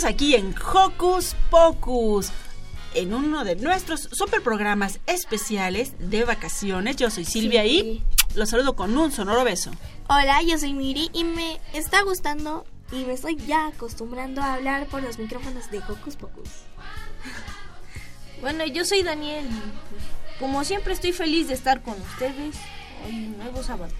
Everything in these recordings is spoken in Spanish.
Estamos aquí en Hocus Pocus, en uno de nuestros super programas especiales de vacaciones. Yo soy Silvia y los saludo con un sonoro beso. Hola, yo soy Miri y me está gustando y me estoy ya acostumbrando a hablar por los micrófonos de Hocus Pocus. Bueno, yo soy Daniel como siempre estoy feliz de estar con ustedes hoy nuevo sábado.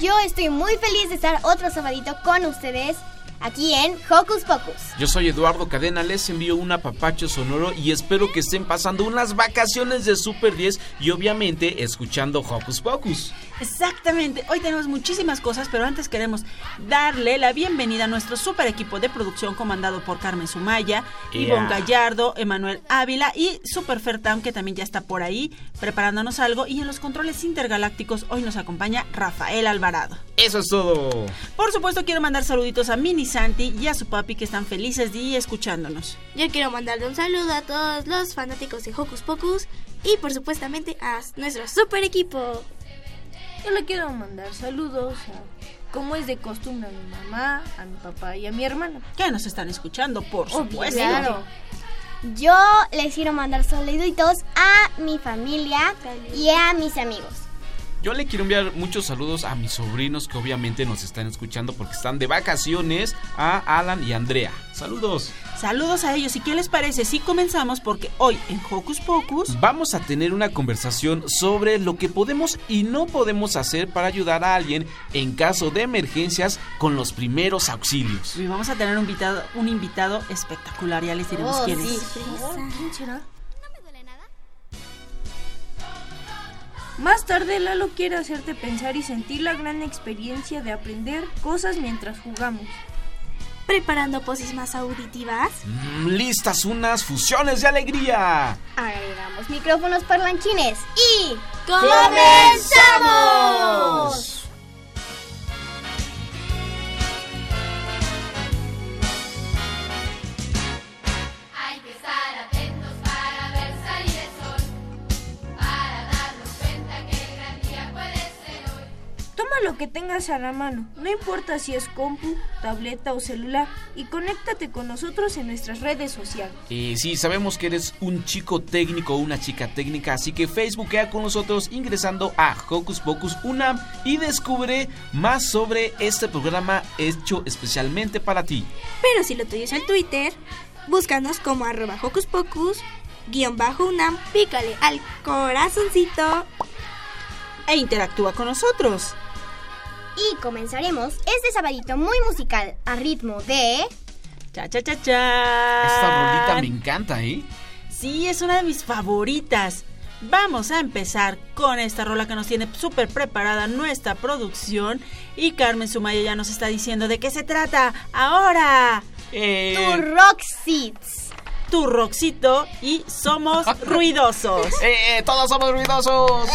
Yo estoy muy feliz de estar otro sabadito con ustedes aquí en Hocus Pocus. Yo soy Eduardo Cadena, les envío un apapacho sonoro y espero que estén pasando unas vacaciones de Super 10 y obviamente escuchando Hocus Pocus. Exactamente, hoy tenemos muchísimas cosas, pero antes queremos darle la bienvenida a nuestro super equipo de producción comandado por Carmen Sumaya, Yeah. Ivonne Gallardo, Emanuel Ávila y Super Fertam, que también ya está por ahí preparándonos algo. Y en los controles intergalácticos hoy nos acompaña Rafael Alvarado. Eso es todo. Por supuesto, quiero mandar saluditos a Mini Santi y a su papi que están felices de escuchándonos. Yo quiero mandarle un saludo a todos los fanáticos de Hocus Pocus y por supuestamente a nuestro super equipo. Yo le quiero mandar saludos a, como es de costumbre, a mi mamá, a mi papá y a mi hermana. Que nos están escuchando, por Obvio, supuesto. claro. Yo les quiero mandar saluditos a mi familia y a mis amigos. Yo le quiero enviar muchos saludos a mis sobrinos que obviamente nos están escuchando porque están de vacaciones, a Alan y Andrea. Saludos. Saludos a ellos. ¿Y qué les parece si comenzamos? Porque hoy en Hocus Pocus Vamos a tener una conversación sobre lo que podemos y no podemos hacer para ayudar a alguien en caso de emergencias con los primeros auxilios. y vamos a tener un invitado, un invitado espectacular. Ya les diremos Oh, quién sí. es. ¿Quién será? Más tarde Lalo quiere hacerte pensar y sentir la gran experiencia de aprender cosas mientras jugamos. Preparando pócimas auditivas. Mm, listas unas fusiones de alegría. Agregamos micrófonos parlanchines y ¡Comenzamos! Lo que tengas a la mano, no importa si es compu, tableta o celular, y conéctate con nosotros en nuestras redes sociales. Eh, sí, sabemos que eres un chico técnico o una chica técnica, así que Facebookea con nosotros ingresando a Hocus Pocus Unam y descubre más sobre este programa hecho especialmente para ti. Pero si lo tuyo es el Twitter, búscanos como arroba Hocus Pocus, guion bajo UNAM, pícale al corazoncito. E interactúa con nosotros. Y comenzaremos este sabadito muy musical a ritmo de Cha, cha, cha, cha. Esta rolita me encanta, ¿eh? Sí, es una de mis favoritas. Vamos a empezar con esta rola que nos tiene súper preparada nuestra producción. Y Carmen Sumaya ya nos está diciendo de qué se trata. Ahora, Eh, Tu Roxits. tu Roxito y somos ruidosos. eh, todos somos ruidosos.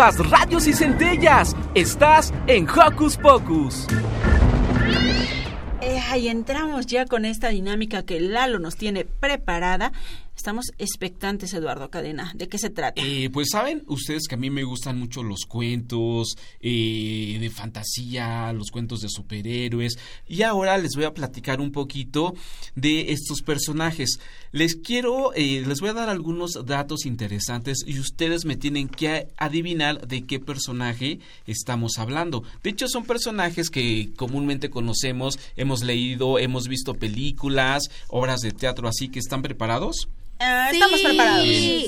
Radios y centellas. Estás en Hocus Pocus. Eh, ahí entramos ya con esta dinámica que Lalo nos tiene preparada. Estamos expectantes, Eduardo Cadena. ¿De qué se trata? Eh, pues saben ustedes que a mí me gustan mucho los cuentos eh, de fantasía, los cuentos de superhéroes. Y ahora les voy a platicar un poquito de estos personajes. Les quiero, eh, les voy a dar algunos datos interesantes y ustedes me tienen que adivinar de qué personaje estamos hablando. De hecho, son personajes que comúnmente conocemos, hemos leído, hemos visto películas, obras de teatro, así que están preparados. Ah, Estamos preparados.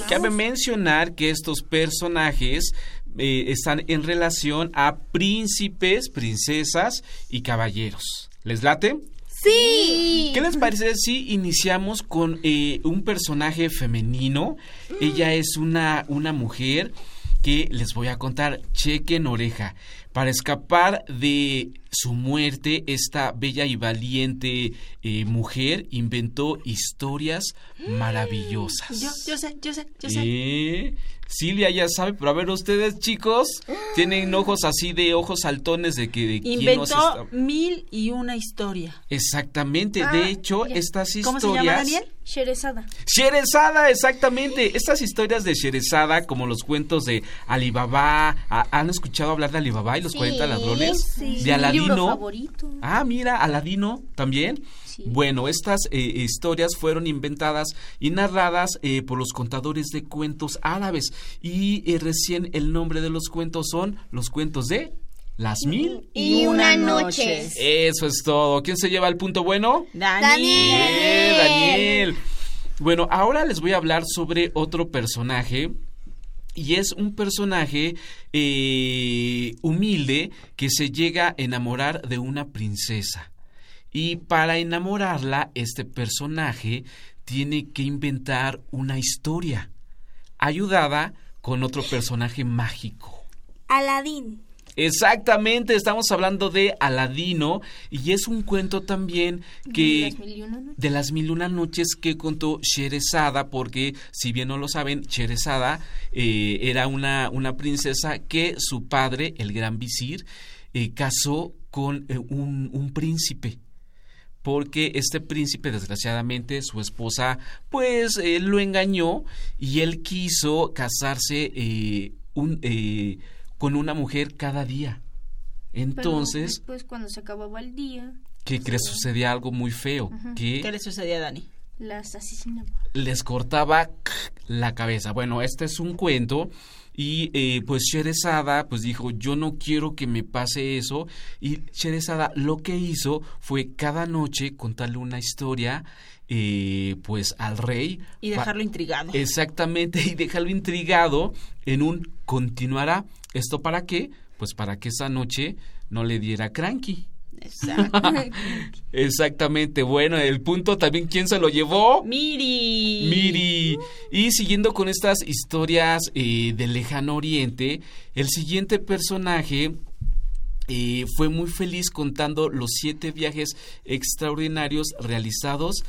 Cabe mencionar que estos personajes eh, están en relación a príncipes, princesas y caballeros. ¿Les late? Sí. ¿Qué les parece si iniciamos con eh, un personaje femenino? Ella es una, una mujer que les voy a contar. Chequen oreja. Para escapar de su muerte, esta bella y valiente eh, mujer inventó historias maravillosas. Yo, yo sé, yo sé, yo sé. Eh, Silvia ya sabe, pero a ver ustedes chicos, tienen ojos así de ojos saltones de que de quién nos Inventó está- mil y una historia. Exactamente, Ah, de hecho, ya. estas ¿Cómo historias se llama, Daniel? Sherezada. Sherezada, exactamente. Estas historias de Sherezada, como los cuentos de Alibaba, ¿ha- ¿han escuchado hablar de Alibaba y los Sí, 40 ladrones? sí. De Mi libro Aladino. favorito. Ah, mira, Aladino también. Bueno, estas eh, historias fueron inventadas y narradas eh, por los contadores de cuentos árabes. Y eh, recién el nombre de los cuentos son los cuentos de las mil. Y una noche. Eso es todo. ¿Quién se lleva el punto bueno? Daniel. Bien, Daniel. Bueno, ahora les voy a hablar sobre otro personaje. Y es un personaje eh, humilde que se llega a enamorar de una princesa. Y para enamorarla, este personaje tiene que inventar una historia, ayudada con otro personaje mágico. Aladín. Exactamente, estamos hablando de Aladino y es un cuento también que Las mil y una noches. de las mil y una noches que contó Sherezada, porque si bien no lo saben, Sherezada eh, era una, una princesa que su padre, el gran visir, eh, casó con eh, un, un príncipe porque este príncipe desgraciadamente su esposa pues eh, lo engañó y él quiso casarse eh, un, eh, con una mujer cada día Pero entonces después, cuando se acababa el día, le sucedía algo muy feo Ajá. que ¿Qué le sucedía a Dani? Las asesinaba. les cortaba la cabeza. Bueno, este es un cuento y eh, pues Sherezada pues dijo yo no quiero que me pase eso y Sherezada lo que hizo fue cada noche contarle una historia eh, pues al rey Y dejarlo intrigado. Exactamente, y dejarlo intrigado en un continuará. ¿Esto para qué? Pues para que esa noche no le diera cranky. Exacto. Exactamente, bueno, el punto también, ¿quién se lo llevó? Miri. Miri. Y siguiendo con estas historias eh, del lejano oriente, el siguiente personaje eh, fue muy feliz contando los siete viajes extraordinarios realizados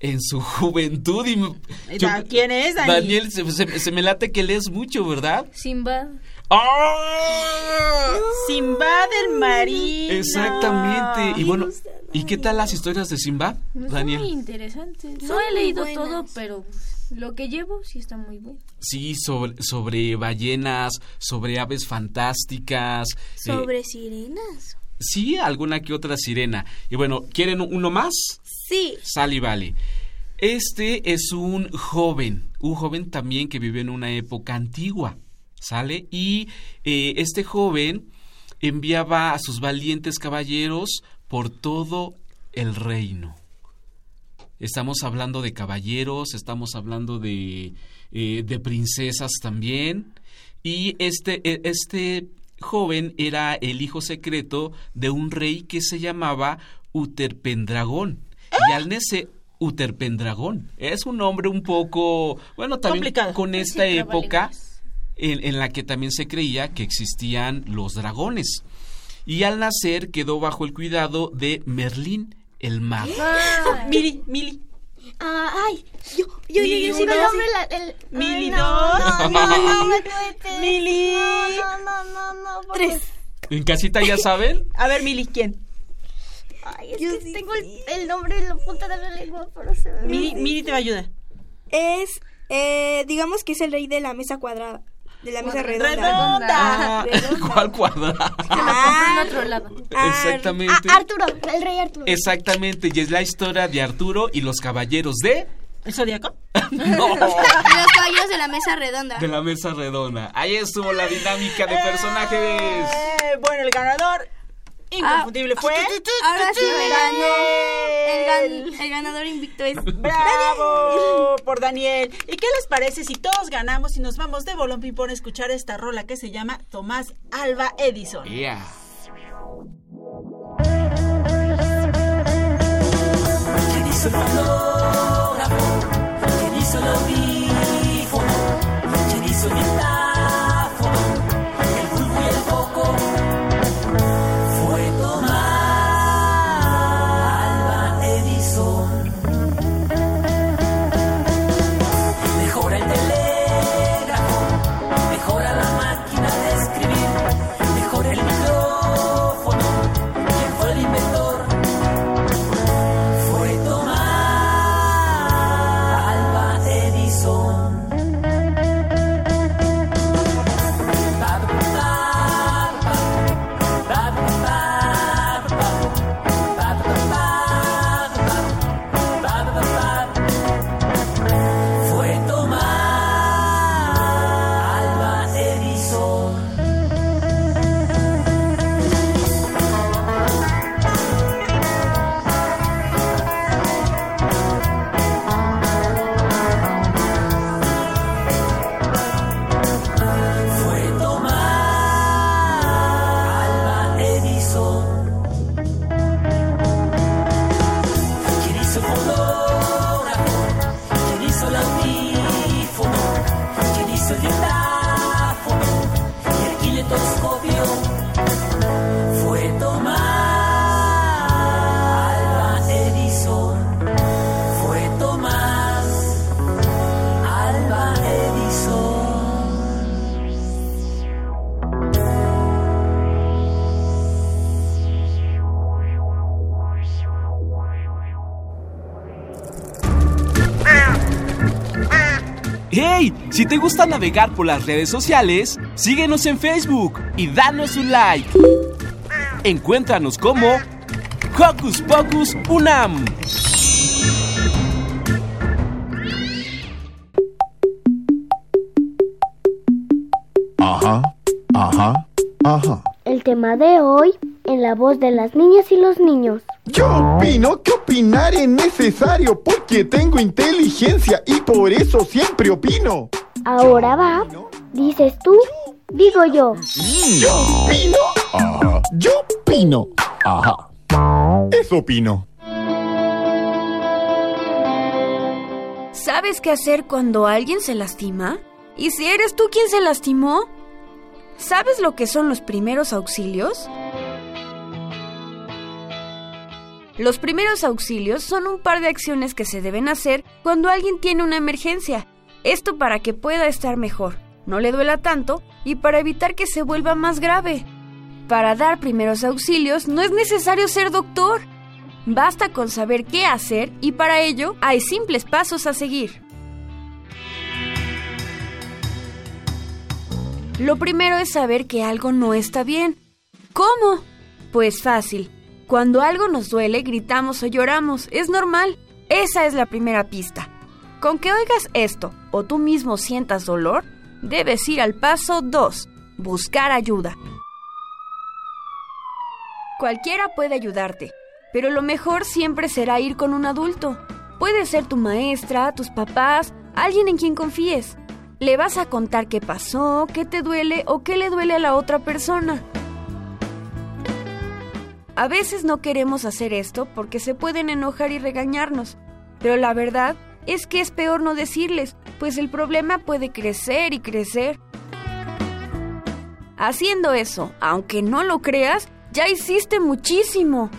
en su juventud. Y me- yo- ¿Quién es, Dani? Daniel, se, se- se me late que lees mucho, ¿verdad? Simba. ¡Ah! Simba del marino. Exactamente. Y bueno, ¿y qué tal las historias de Simba, Está muy Daniel? interesante. No Son he leído buenas. todo, pero lo que llevo sí está muy bueno. Sí, sobre, sobre ballenas, sobre aves fantásticas. eh, Sobre sirenas. sí, alguna que otra sirena. Y bueno, ¿quieren uno más? Sí. Sal y vale. Este es un joven, un joven también que vive en una época antigua, ¿sale? Y eh, este joven enviaba a sus valientes caballeros por todo el reino. Estamos hablando de caballeros, estamos hablando de, eh, de princesas también. Y este, e- este joven era el hijo secreto de un rey que se llamaba Uterpendragón. Y al nece Uterpendragón. Es un nombre un poco, bueno, también Complicado. con esta Sí, época. En, en la que también se creía que existían los dragones. Y al nacer quedó bajo el cuidado de Merlín el mago. Miri, Mili. Ah, ay, yo, yo, yo, Mili yo sí me nombre la, el... Mili Ay, no, dos. No, no, no. Mili. No, no, no, no, porque- Tres. ¿En casita ya saben? A ver, Mili, ¿quién? Ay, es Yo que sí, tengo el, el nombre en la punta de la lengua, pero se me... Miri, Miri te va a ayudar. Es, eh, digamos que es el rey de la mesa cuadrada. De la mesa redonda. Redonda. Ah, redonda. ¿Cuál cuadrado? Ah, En otro lado. Exactamente. Arturo, el rey Arturo. Exactamente, y es la historia de Arturo y los caballeros de... ¿El zodiaco? No, Los caballos de la mesa redonda. de la mesa redonda. Ahí estuvo la dinámica de personajes. Eh, bueno, el ganador inconfundible fue... Ahora sí me ganó. El, Daniel. gan- el ganador invicto es. ¡Bravo! Por Daniel. ¿Y qué les parece si todos ganamos y nos vamos de Bolón Ping-Pong a escuchar esta rola que se llama Tomás Alba Edison? Yeah. ¿Quién hizo el Si te gusta navegar por las redes sociales, síguenos en Facebook y danos un like. Encuéntranos como Hocus Pocus Unam. Ajá, ajá, ajá. El tema de hoy en la voz de las niñas y los niños. Yo opino que opinar es necesario porque tengo inteligencia y por eso siempre opino. Ahora va. Dices tú, digo yo. Yo opino. Ajá. Yo opino. Ajá. Eso opino. ¿Sabes qué hacer cuando alguien se lastima? ¿Y si eres tú quien se lastimó? ¿Sabes lo que son los primeros auxilios? Los primeros auxilios son un par de acciones que se deben hacer cuando alguien tiene una emergencia. Esto para que pueda estar mejor, no le duela tanto y para evitar que se vuelva más grave. Para dar primeros auxilios no es necesario ser doctor. Basta con saber qué hacer y para ello hay simples pasos a seguir. Lo primero es saber que algo no está bien. ¿Cómo? Pues fácil. Cuando algo nos duele, gritamos o lloramos. Es normal. Esa es la primera pista. Con que oigas esto o tú mismo sientas dolor, debes ir al paso 2. Buscar ayuda. Cualquiera puede ayudarte, pero lo mejor siempre será ir con un adulto. Puede ser tu maestra, tus papás, alguien en quien confíes. Le vas a contar qué pasó, qué te duele o qué le duele a la otra persona. A veces no queremos hacer esto porque se pueden enojar y regañarnos, pero la verdad es que es peor no decirles, pues el problema puede crecer y crecer. Haciendo eso, aunque no lo creas, ya hiciste muchísimo.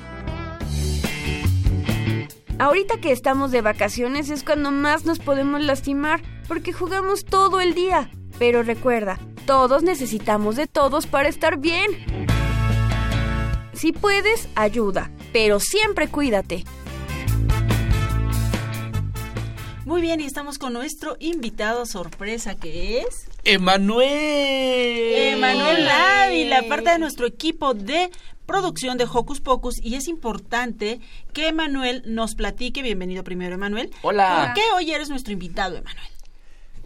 Ahorita que estamos de vacaciones es cuando más nos podemos lastimar porque jugamos todo el día. Pero recuerda, todos necesitamos de todos para estar bien. Si puedes, ayuda, pero siempre cuídate. Muy bien, y estamos con nuestro invitado sorpresa que es Emanuel. Emanuel Ávila, parte de nuestro equipo de producción de Hocus Pocus y es importante que Emanuel nos platique. Bienvenido primero, Emanuel. Hola. ¿Por qué hoy eres nuestro invitado, Emanuel?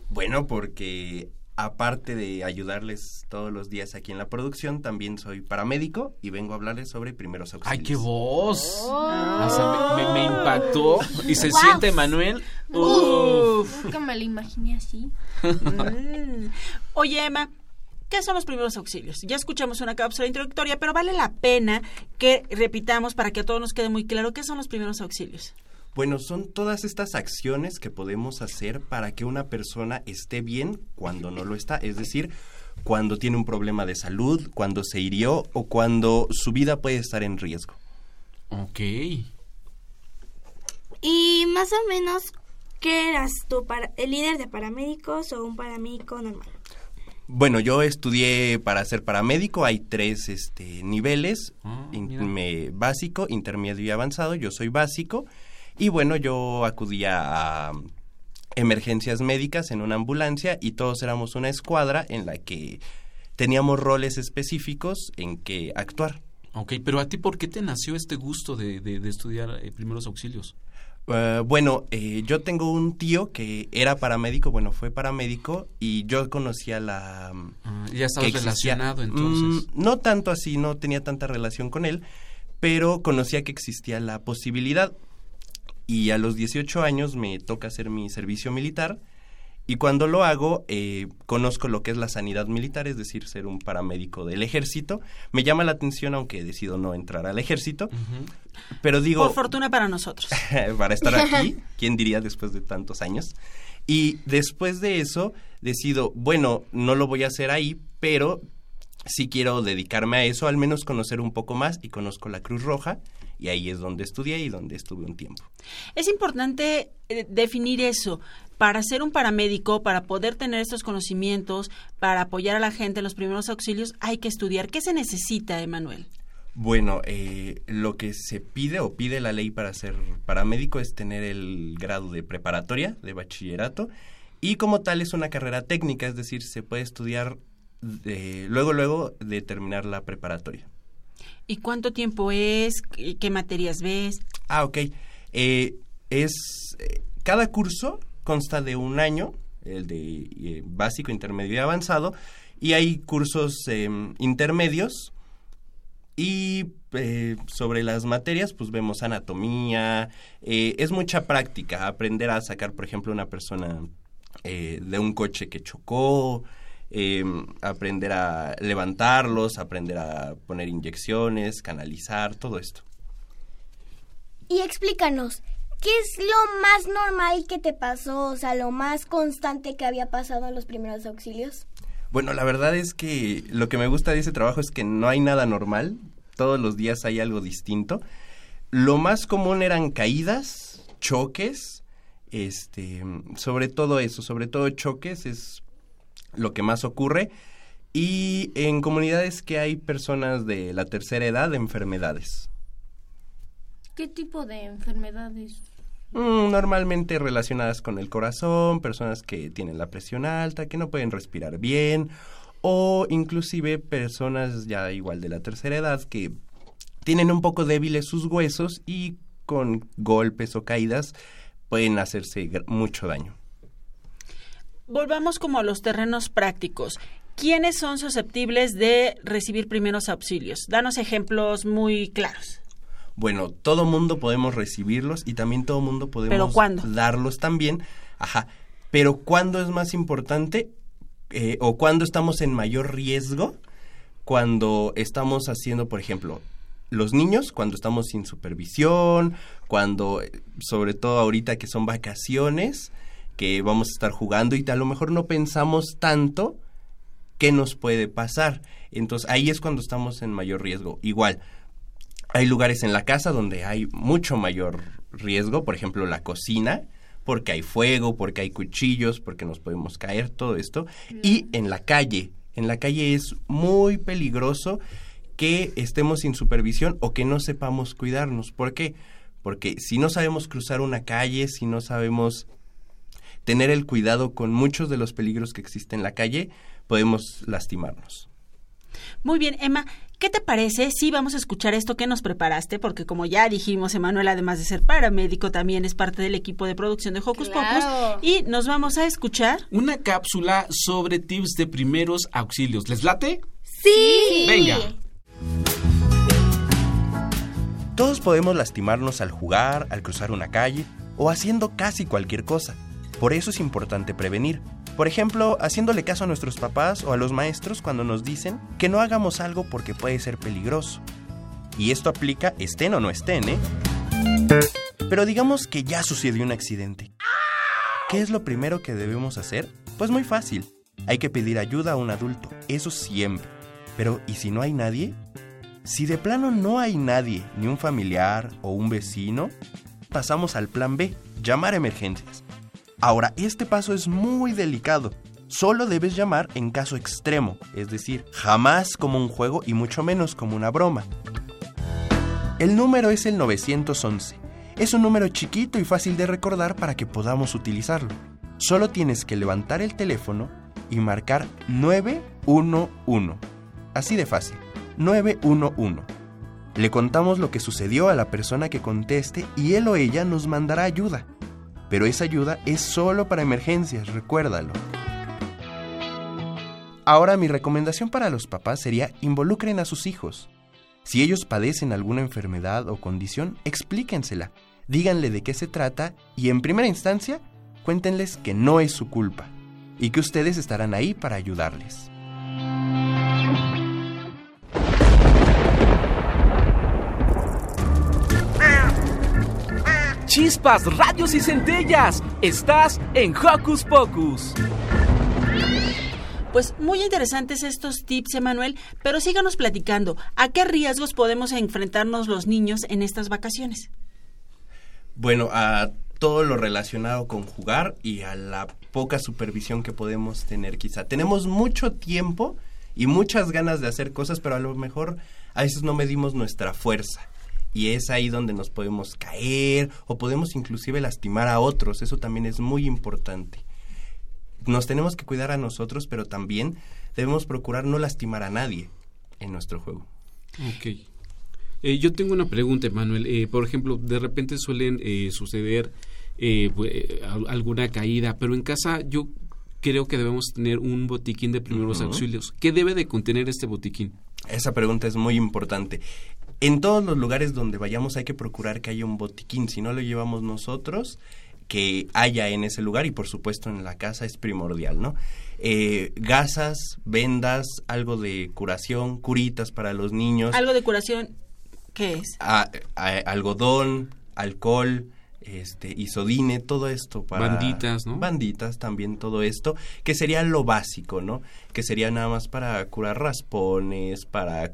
Bueno, porque aparte de ayudarles todos los días aquí en la producción, también soy paramédico y vengo a hablarles sobre primeros auxilios. ¡Ay, qué voz! Oh. Hasta me, me- me impactó. ¿Y se siente, Emanuel? Uf. Nunca me lo imaginé así. Mm. Oye, Emma, ¿qué son los primeros auxilios? Ya escuchamos una cápsula introductoria, pero vale la pena que repitamos para que a todos nos quede muy claro qué son los primeros auxilios. Bueno, son todas estas acciones que podemos hacer para que una persona esté bien cuando no lo está, es decir, cuando tiene un problema de salud, cuando se hirió o cuando su vida puede estar en riesgo. Ok. Y más o menos, ¿qué eras tú? Para, ¿El líder de paramédicos o un paramédico normal? Bueno, yo estudié para ser paramédico, hay tres este, niveles, in- me- básico, intermedio y avanzado, yo soy básico, y bueno, yo acudía a um, emergencias médicas en una ambulancia y todos éramos una escuadra en la que teníamos roles específicos en que actuar. Ok, pero a ti, ¿por qué te nació este gusto de, de- de estudiar eh, primeros auxilios? Eh, bueno, eh, yo tengo un tío que era paramédico, bueno, fue paramédico y yo conocía la... mm, Ah, ya estabas relacionado, entonces. Mm, no tanto así, no tenía tanta relación con él, pero conocía que existía la posibilidad. Y a los 18 años me toca hacer mi servicio militar. Y cuando lo hago, eh, conozco lo que es la sanidad militar, es decir, ser un paramédico del ejército. Me llama la atención, aunque decido no entrar al ejército. Pero digo, Por fortuna para nosotros. para estar aquí, ¿quién diría después de tantos años? Y después de eso, decido, bueno, no lo voy a hacer ahí, pero sí quiero dedicarme a eso, al menos conocer un poco más y conozco la Cruz Roja y ahí es donde estudié y donde estuve un tiempo. Es importante eh, definir eso. Para ser un paramédico, para poder tener estos conocimientos, para apoyar a la gente en los primeros auxilios, hay que estudiar. ¿Qué se necesita, Emanuel? Bueno, eh, lo que se pide o pide la ley para ser paramédico es tener el grado de preparatoria, de bachillerato, y como tal es una carrera técnica, es decir, se puede estudiar de- luego, luego de terminar la preparatoria. ¿Y cuánto tiempo es? ¿Qué, materias ves? Ah, ok. Eh, es, eh, cada curso consta de un año el de eh, básico, intermedio y avanzado, y hay cursos eh, intermedios y sobre las materias, pues vemos anatomía, es mucha práctica, aprender a sacar, por ejemplo, una persona de un coche que chocó, eh, aprender a levantarlos, aprender a poner inyecciones, canalizar, todo esto. Y explícanos, ¿qué es lo más normal que te pasó? O sea, lo más constante que había pasado en los primeros auxilios. Bueno, la verdad es que lo que me gusta de ese trabajo es que no hay nada normal, todos los días hay algo distinto. Lo más común eran caídas, choques, este, sobre todo eso, sobre todo choques es lo que más ocurre y en comunidades que hay personas de la tercera edad, enfermedades. ¿Qué tipo de enfermedades? Mm, normalmente relacionadas con el corazón, personas que tienen la presión alta, que no pueden respirar bien, o inclusive personas ya igual de la tercera edad que tienen un poco débiles sus huesos y con golpes o caídas pueden hacerse mucho daño. Volvamos como a los terrenos prácticos. ¿Quiénes son susceptibles de recibir primeros auxilios? Danos ejemplos muy claros. Bueno, todo mundo podemos recibirlos y también todo mundo podemos ¿Pero cuándo? darlos también. Ajá. Pero ¿cuándo es más importante eh, o cuándo estamos en mayor riesgo? Cuando estamos haciendo, por ejemplo, los niños, cuando estamos sin supervisión, cuando, eh, sobre todo ahorita que son vacaciones, que vamos a estar jugando y a lo mejor no pensamos tanto qué nos puede pasar. Entonces ahí es cuando estamos en mayor riesgo. Igual, hay lugares en la casa donde hay mucho mayor riesgo, por ejemplo la cocina, porque hay fuego, porque hay cuchillos, porque nos podemos caer, todo esto. Y en la calle, en la calle es muy peligroso que estemos sin supervisión o que no sepamos cuidarnos. ¿Por qué? Porque si no sabemos cruzar una calle, si no sabemos tener el cuidado con muchos de los peligros que existen en la calle, podemos lastimarnos. Muy bien, Emma, ¿qué te parece si vamos a escuchar esto que nos preparaste? Porque como ya dijimos, Emanuel, además de ser paramédico, también es parte del equipo de producción de Hocus Claro. Pocus. Y nos vamos a escuchar. Una cápsula sobre tips de primeros auxilios. ¿Les late? Sí. Venga. Todos podemos lastimarnos al jugar, al cruzar una calle o haciendo casi cualquier cosa. Por eso es importante prevenir. Por ejemplo, haciéndole caso a nuestros papás o a los maestros cuando nos dicen que no hagamos algo porque puede ser peligroso. Y esto aplica estén o no estén, ¿eh? Pero digamos que ya sucedió un accidente. ¿Qué es lo primero que debemos hacer? Pues muy fácil. Hay que pedir ayuda a un adulto, eso siempre. Pero, ¿y si no hay nadie? Si de plano no hay nadie, ni un familiar o un vecino, pasamos al plan B, llamar emergencias. Ahora, este paso es muy delicado. Solo debes llamar en caso extremo, es decir, jamás como un juego y mucho menos como una broma. El número es el 911. Es un número chiquito y fácil de recordar para que podamos utilizarlo. Solo tienes que levantar el teléfono y marcar 911. Así de fácil. 911. Le contamos lo que sucedió a la persona que conteste y él o ella nos mandará ayuda. Pero esa ayuda es solo para emergencias, recuérdalo. Ahora mi recomendación para los papás sería involucren a sus hijos. Si ellos padecen alguna enfermedad o condición, explíquensela, díganle de qué se trata y en primera instancia, cuéntenles que no es su culpa y que ustedes estarán ahí para ayudarles. Chispas, radios y centellas. Estás en Hocus Pocus. Pues muy interesantes estos tips, Emanuel, pero síganos platicando. ¿A qué riesgos podemos enfrentarnos los niños en estas vacaciones? Bueno, a todo lo relacionado con jugar y a la poca supervisión que podemos tener quizá. Tenemos mucho tiempo y muchas ganas de hacer cosas, pero a lo mejor a veces no medimos nuestra fuerza. Y es ahí donde nos podemos caer o podemos inclusive lastimar a otros. Eso también es muy importante. Nos tenemos que cuidar a nosotros, pero también debemos procurar no lastimar a nadie en nuestro juego. Ok. Eh, yo tengo una pregunta, Manuel. Eh, por ejemplo, de repente suelen eh, suceder eh, al- alguna caída, pero en casa yo creo que debemos tener un botiquín de primeros auxilios. ¿Qué debe de contener este botiquín? Esa pregunta es muy importante. En todos los lugares donde vayamos hay que procurar que haya un botiquín. Si no lo llevamos nosotros, que haya en ese lugar y por supuesto en la casa es primordial, ¿no? Eh, gasas, vendas, algo de curación, curitas para los niños, Algo de curación, ¿qué es? a- a- algodón, alcohol, este, isodine, todo esto para Banditas, ¿no? Banditas también todo esto, que sería lo básico, ¿no? Que sería nada más para curar raspones, para eh,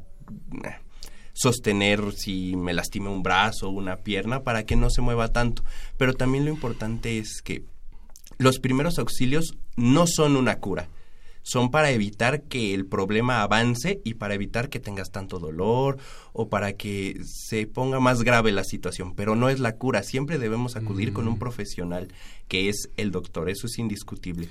sostener si me lastimé un brazo o una pierna para que no se mueva tanto. Pero también lo importante es que los primeros auxilios no son una cura. Son para evitar que el problema avance y para evitar que tengas tanto dolor o para que se ponga más grave la situación. Pero no es la cura. Siempre debemos acudir con un profesional que es el doctor. Eso es indiscutible.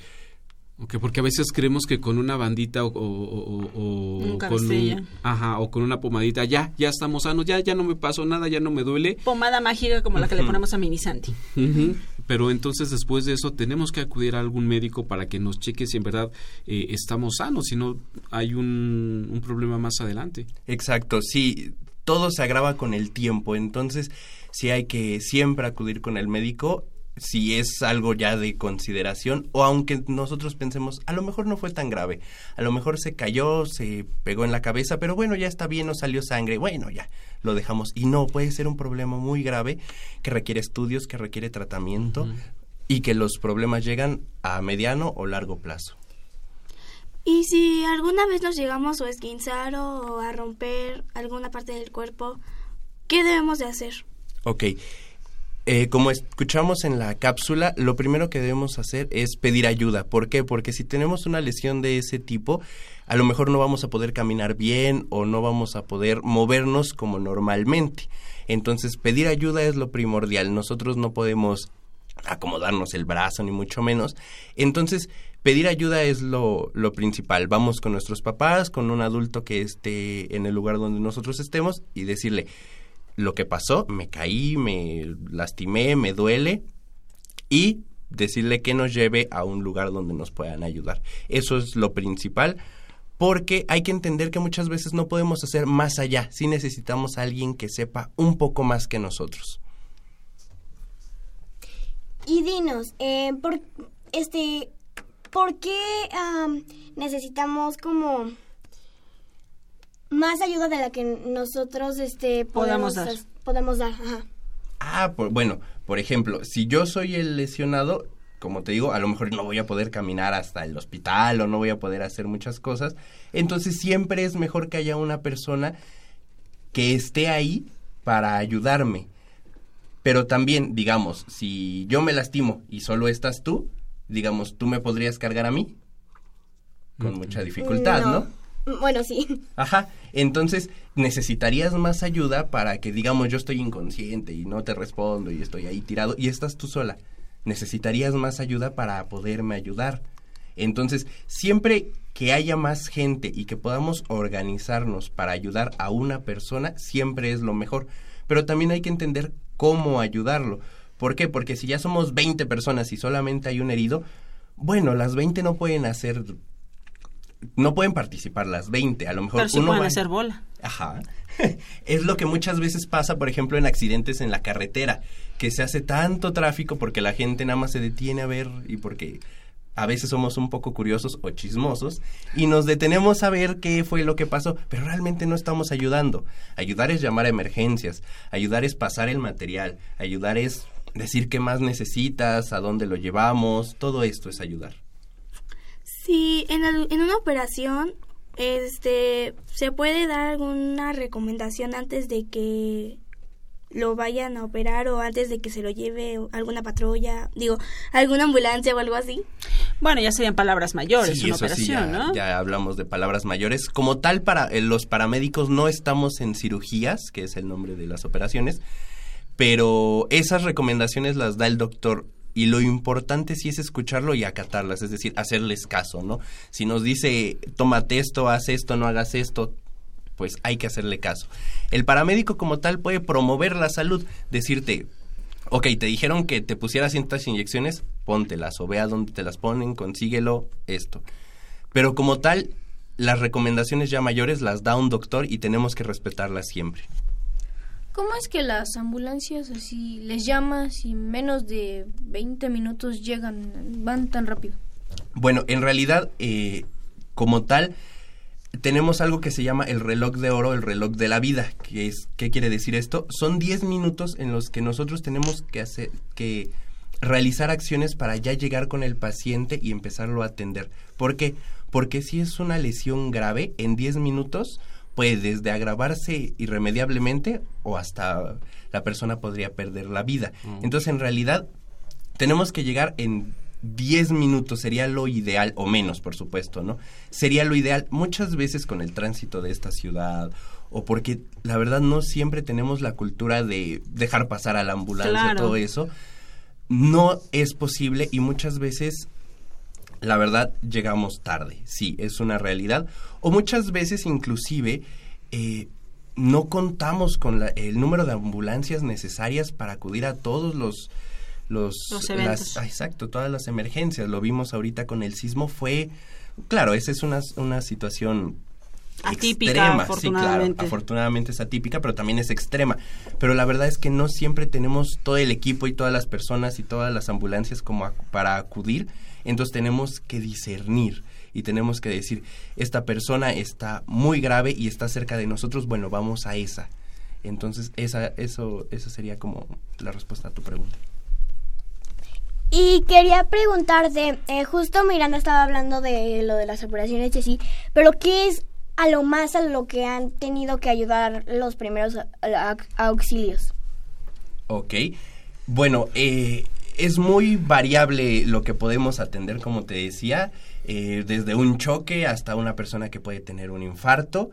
Ok, porque a veces creemos que con una bandita o, o- o- o- Un con cabestella. ajá, o con una pomadita ya, ya estamos sanos, ya, ya no me pasó nada, ya no me duele. Pomada mágica como la que le ponemos a Mini Santi. Ujú. Pero entonces después de eso tenemos que acudir a algún médico para que nos cheque si en verdad eh, estamos sanos, si no hay un, un problema más adelante. Exacto, sí, todo se agrava con el tiempo, entonces sí hay que siempre acudir con el médico si es algo ya de consideración o aunque nosotros pensemos, a lo mejor no fue tan grave, a lo mejor se cayó, se pegó en la cabeza, pero bueno, ya está bien, no salió sangre, bueno, ya lo dejamos y no, puede ser un problema muy grave que requiere estudios, que requiere tratamiento y que los problemas llegan a mediano o largo plazo. Y si alguna vez nos llegamos o a esguinzar o a romper alguna parte del cuerpo, ¿qué debemos de hacer? Ok. Eh, como escuchamos en la cápsula, lo primero que debemos hacer es pedir ayuda. ¿Por qué? Porque si tenemos una lesión de ese tipo, a lo mejor no vamos a poder caminar bien o no vamos a poder movernos como normalmente. Entonces, pedir ayuda es lo primordial. Nosotros no podemos acomodarnos el brazo, ni mucho menos. Entonces, pedir ayuda es lo, lo principal. Vamos con nuestros papás, con un adulto que esté en el lugar donde nosotros estemos y decirle, lo que pasó, me caí, me lastimé, me duele y decirle que nos lleve a un lugar donde nos puedan ayudar. Eso es lo principal porque hay que entender que muchas veces no podemos hacer más allá, si necesitamos a alguien que sepa un poco más que nosotros. Y dinos, eh, por, este, ¿por qué am, necesitamos como más ayuda de la que nosotros este, Podamos podemos dar. dar? Ajá. Ah, por- bueno, por ejemplo, si yo soy el lesionado, como te digo, a lo mejor no voy a poder caminar hasta el hospital o no voy a poder hacer muchas cosas. Entonces siempre es mejor que haya una persona que esté ahí para ayudarme. Pero también, digamos, si yo me lastimo y solo estás tú, digamos, tú me podrías cargar a mí. Con mucha dificultad, ¿no? Mm, Bueno, sí. Ajá, entonces necesitarías más ayuda para que, digamos, yo estoy inconsciente y no te respondo y estoy ahí tirado y estás tú sola. Necesitarías más ayuda para poderme ayudar. Entonces, siempre que haya más gente y que podamos organizarnos para ayudar a una persona, siempre es lo mejor. Pero también hay que entender cómo ayudarlo. ¿Por qué? Porque si ya somos 20 personas y solamente hay un herido, bueno, las 20 no pueden hacer no pueden participar las 20, a lo mejor Pero sí uno pueden va- hacer bola. Ajá. es lo que muchas veces pasa, por ejemplo, en accidentes en la carretera, que se hace tanto tráfico porque la gente nada más se detiene a ver y porque a veces somos un poco curiosos o chismosos y nos detenemos a ver qué fue lo que pasó, pero realmente no estamos ayudando. Ayudar es llamar a emergencias, ayudar es pasar el material, ayudar es decir qué más necesitas, a dónde lo llevamos, todo esto es ayudar. Si en, el- en una operación este se puede dar alguna recomendación antes de que lo vayan a operar o antes de que se lo lleve alguna patrulla, digo, alguna ambulancia o algo así. Bueno, ya serían palabras mayores, Sí, una eso sí, operación, ya, ¿no? ya hablamos de palabras mayores. Como tal, para eh, los paramédicos no estamos en cirugías, que es el nombre de las operaciones, pero esas recomendaciones las da el doctor y lo importante sí es escucharlo y acatarlas, es decir, hacerles caso, ¿no? Si nos dice, tómate esto, haz esto, no hagas esto, pues hay que hacerle caso. El paramédico como tal puede promover la salud, decirte, ok, te dijeron que te pusieras ciertas inyecciones, póntelas o vea dónde te las ponen, consíguelo, esto. Pero como tal, las recomendaciones ya mayores las da un doctor y tenemos que respetarlas siempre. ¿Cómo es que las ambulancias así les llamas y en menos de 20 minutos llegan, van tan rápido? Bueno, en realidad, eh, como tal, tenemos algo que se llama el reloj de oro, el reloj de la vida. que es, ¿Qué quiere decir esto? Son 10 minutos en los que nosotros tenemos que hacer, que realizar acciones para ya llegar con el paciente y empezarlo a atender. ¿Por qué? Porque si es una lesión grave, en 10 minutos puede desde agravarse irremediablemente o hasta la persona podría perder la vida. Entonces, en realidad, tenemos que llegar en 10 minutos sería lo ideal, o menos, por supuesto, ¿no? Sería lo ideal muchas veces con el tránsito de esta ciudad, o porque la verdad no siempre tenemos la cultura de dejar pasar a la ambulancia, Claro. todo eso. No es posible y muchas veces, la verdad, llegamos tarde, sí, es una realidad. O muchas veces inclusive... eh, no contamos con la- el número de ambulancias necesarias para acudir a todos los los, Los las- ah, exacto, todas las emergencias. Lo vimos ahorita con el sismo. Fue, claro, esa es una, una situación Atípica, extrema. Sí, claro, afortunadamente. afortunadamente es atípica, pero también es extrema. Pero la verdad es que no siempre tenemos todo el equipo y todas las personas y todas las ambulancias como para acudir. Entonces tenemos que discernir y tenemos que decir, esta persona está muy grave y está cerca de nosotros, bueno, vamos a esa. Entonces, esa, eso, esa sería como la respuesta a tu pregunta. Y quería preguntarte, eh, justo Miranda estaba hablando de lo de las operaciones y así, pero ¿qué es a lo más a lo que han tenido que ayudar los primeros auxilios? Ok. Bueno, eh, es muy variable lo que podemos atender, como te decía, eh, desde un choque hasta una persona que puede tener un infarto.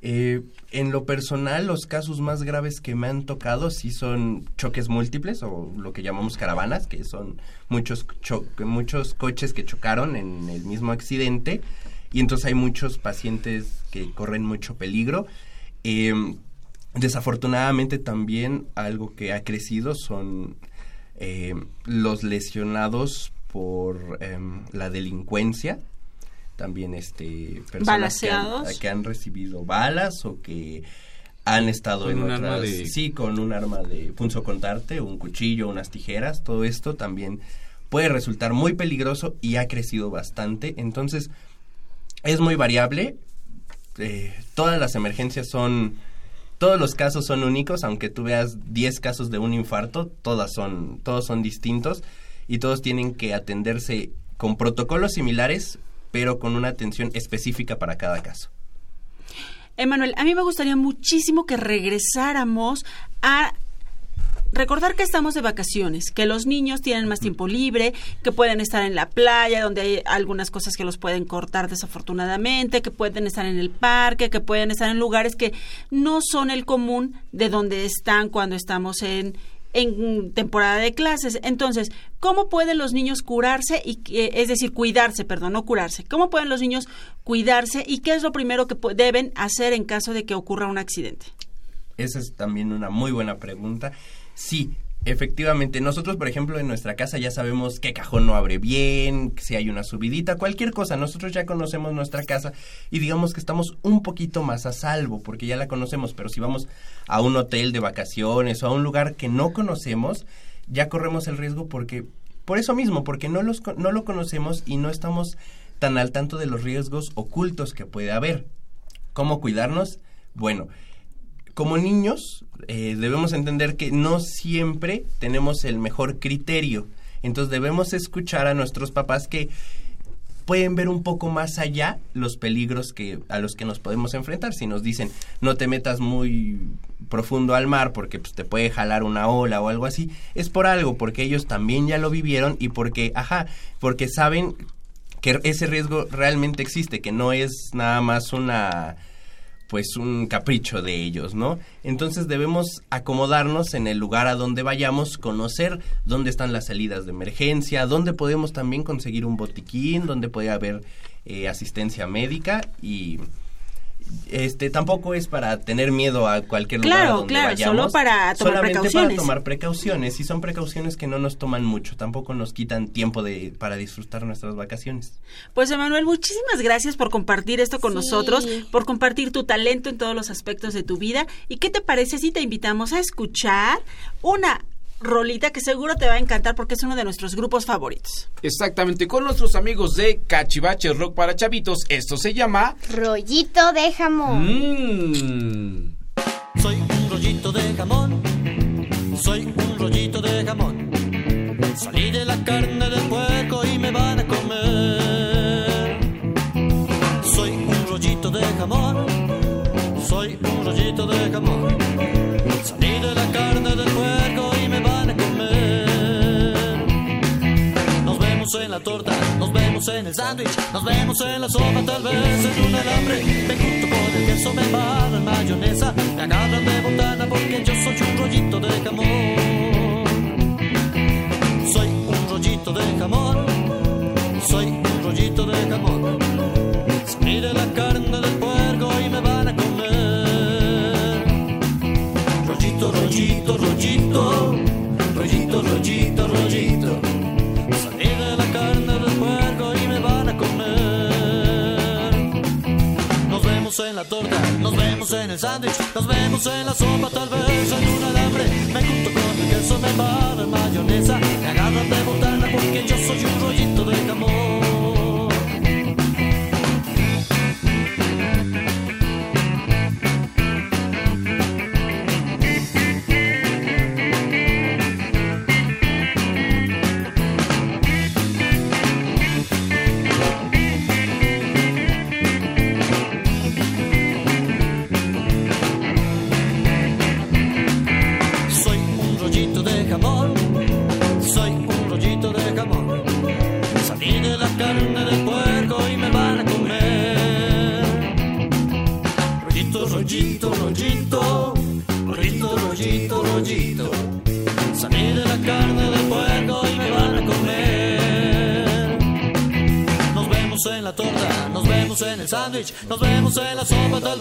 Eh, en lo personal, los casos más graves que me han tocado sí son choques múltiples o lo que llamamos caravanas, que son muchos, cho- muchos coches que chocaron en el mismo accidente y entonces hay muchos pacientes que corren mucho peligro. Em, desafortunadamente también algo que ha crecido son eh, los lesionados por em, la delincuencia también este personas que han, Balaceados. que han recibido balas o que han estado Con en un otras arma de- sí con un arma de punzo contarte un cuchillo unas tijeras todo esto también puede resultar muy peligroso y ha crecido bastante entonces es muy variable eh, todas las emergencias son todos los casos son únicos, aunque tú veas 10 casos de un infarto, todas son, todos son distintos y todos tienen que atenderse con protocolos similares, pero con una atención específica para cada caso. Emanuel, a mí me gustaría muchísimo que regresáramos a recordar que estamos de vacaciones, que los niños tienen más tiempo libre, que pueden estar en la playa, donde hay algunas cosas que los pueden cortar desafortunadamente, que pueden estar en el parque, que pueden estar en lugares que no son el común de donde están cuando estamos en en temporada de clases. Entonces, ¿cómo pueden los niños curarse y es decir, cuidarse, perdón, no curarse? ¿Cómo pueden los niños cuidarse y qué es lo primero que deben hacer en caso de que ocurra un accidente? Esa es también una muy buena pregunta. Sí, efectivamente, nosotros, por ejemplo, en nuestra casa ya sabemos qué cajón no abre bien, si hay una subidita, cualquier cosa. Nosotros ya conocemos nuestra casa y digamos que estamos un poquito más a salvo porque ya la conocemos, pero si vamos a un hotel de vacaciones o a un lugar que no conocemos, ya corremos el riesgo porque por eso mismo, porque no los no lo conocemos y no estamos tan al tanto de los riesgos ocultos que puede haber. ¿Cómo cuidarnos? Bueno, como niños eh, debemos entender que no siempre tenemos el mejor criterio. Entonces debemos escuchar a nuestros papás que pueden ver un poco más allá los peligros que a los que nos podemos enfrentar. Si nos dicen no te metas muy profundo al mar porque pues, te puede jalar una ola o algo así, es por algo, porque ellos también ya lo vivieron y porque, ajá, porque saben que ese riesgo realmente existe, que no es nada más una pues un capricho de ellos, ¿no? Entonces debemos acomodarnos en el lugar a donde vayamos, conocer dónde están las salidas de emergencia, dónde podemos también conseguir un botiquín, dónde puede haber eh, asistencia médica y, Este tampoco es para tener miedo a cualquier Claro, lugar a donde claro, vayamos, solo para tomar solamente precauciones. para tomar precauciones y son precauciones que no nos toman mucho, tampoco nos quitan tiempo de para disfrutar nuestras vacaciones. Pues Emanuel, muchísimas gracias por compartir esto con Sí. nosotros, por compartir tu talento en todos los aspectos de tu vida. ¿Y qué te parece si te invitamos a escuchar una rolita que seguro te va a encantar porque es uno de nuestros grupos favoritos? Exactamente, con nuestros amigos de Cachivache Rock para Chavitos. Esto se llama... Rollito de jamón. Mmm. Soy un rollito de jamón, soy un rollito de jamón. Salí de la carne del puerco y me van a comer. Soy un rollito de jamón, soy un rollito de jamón. Vemos en la torta, nos vemos en el sándwich, nos vemos en la sopa, tal vez en un alambre. Me junto con el queso, me embarro en mayonesa, me agarran de botana porque yo soy un rollito de jamón. Soy un rollito de jamón, soy un rollito de jamón. De la carne del puerco y me van a comer. Rollito, rollito, rollito, vemos en el sándwich, nos vemos en la sopa, tal vez en un alambre. Me junto con el queso, me en mayonesa, me agarran de botana porque yo soy un rollito de jamón. En el sándwich, nos vemos en la sopa, tal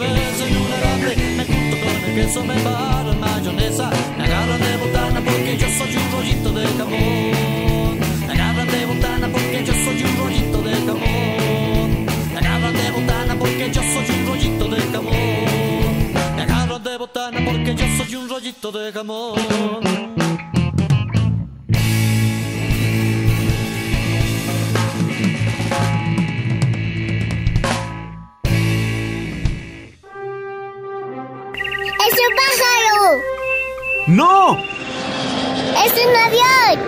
¡No! ¡Es un avión!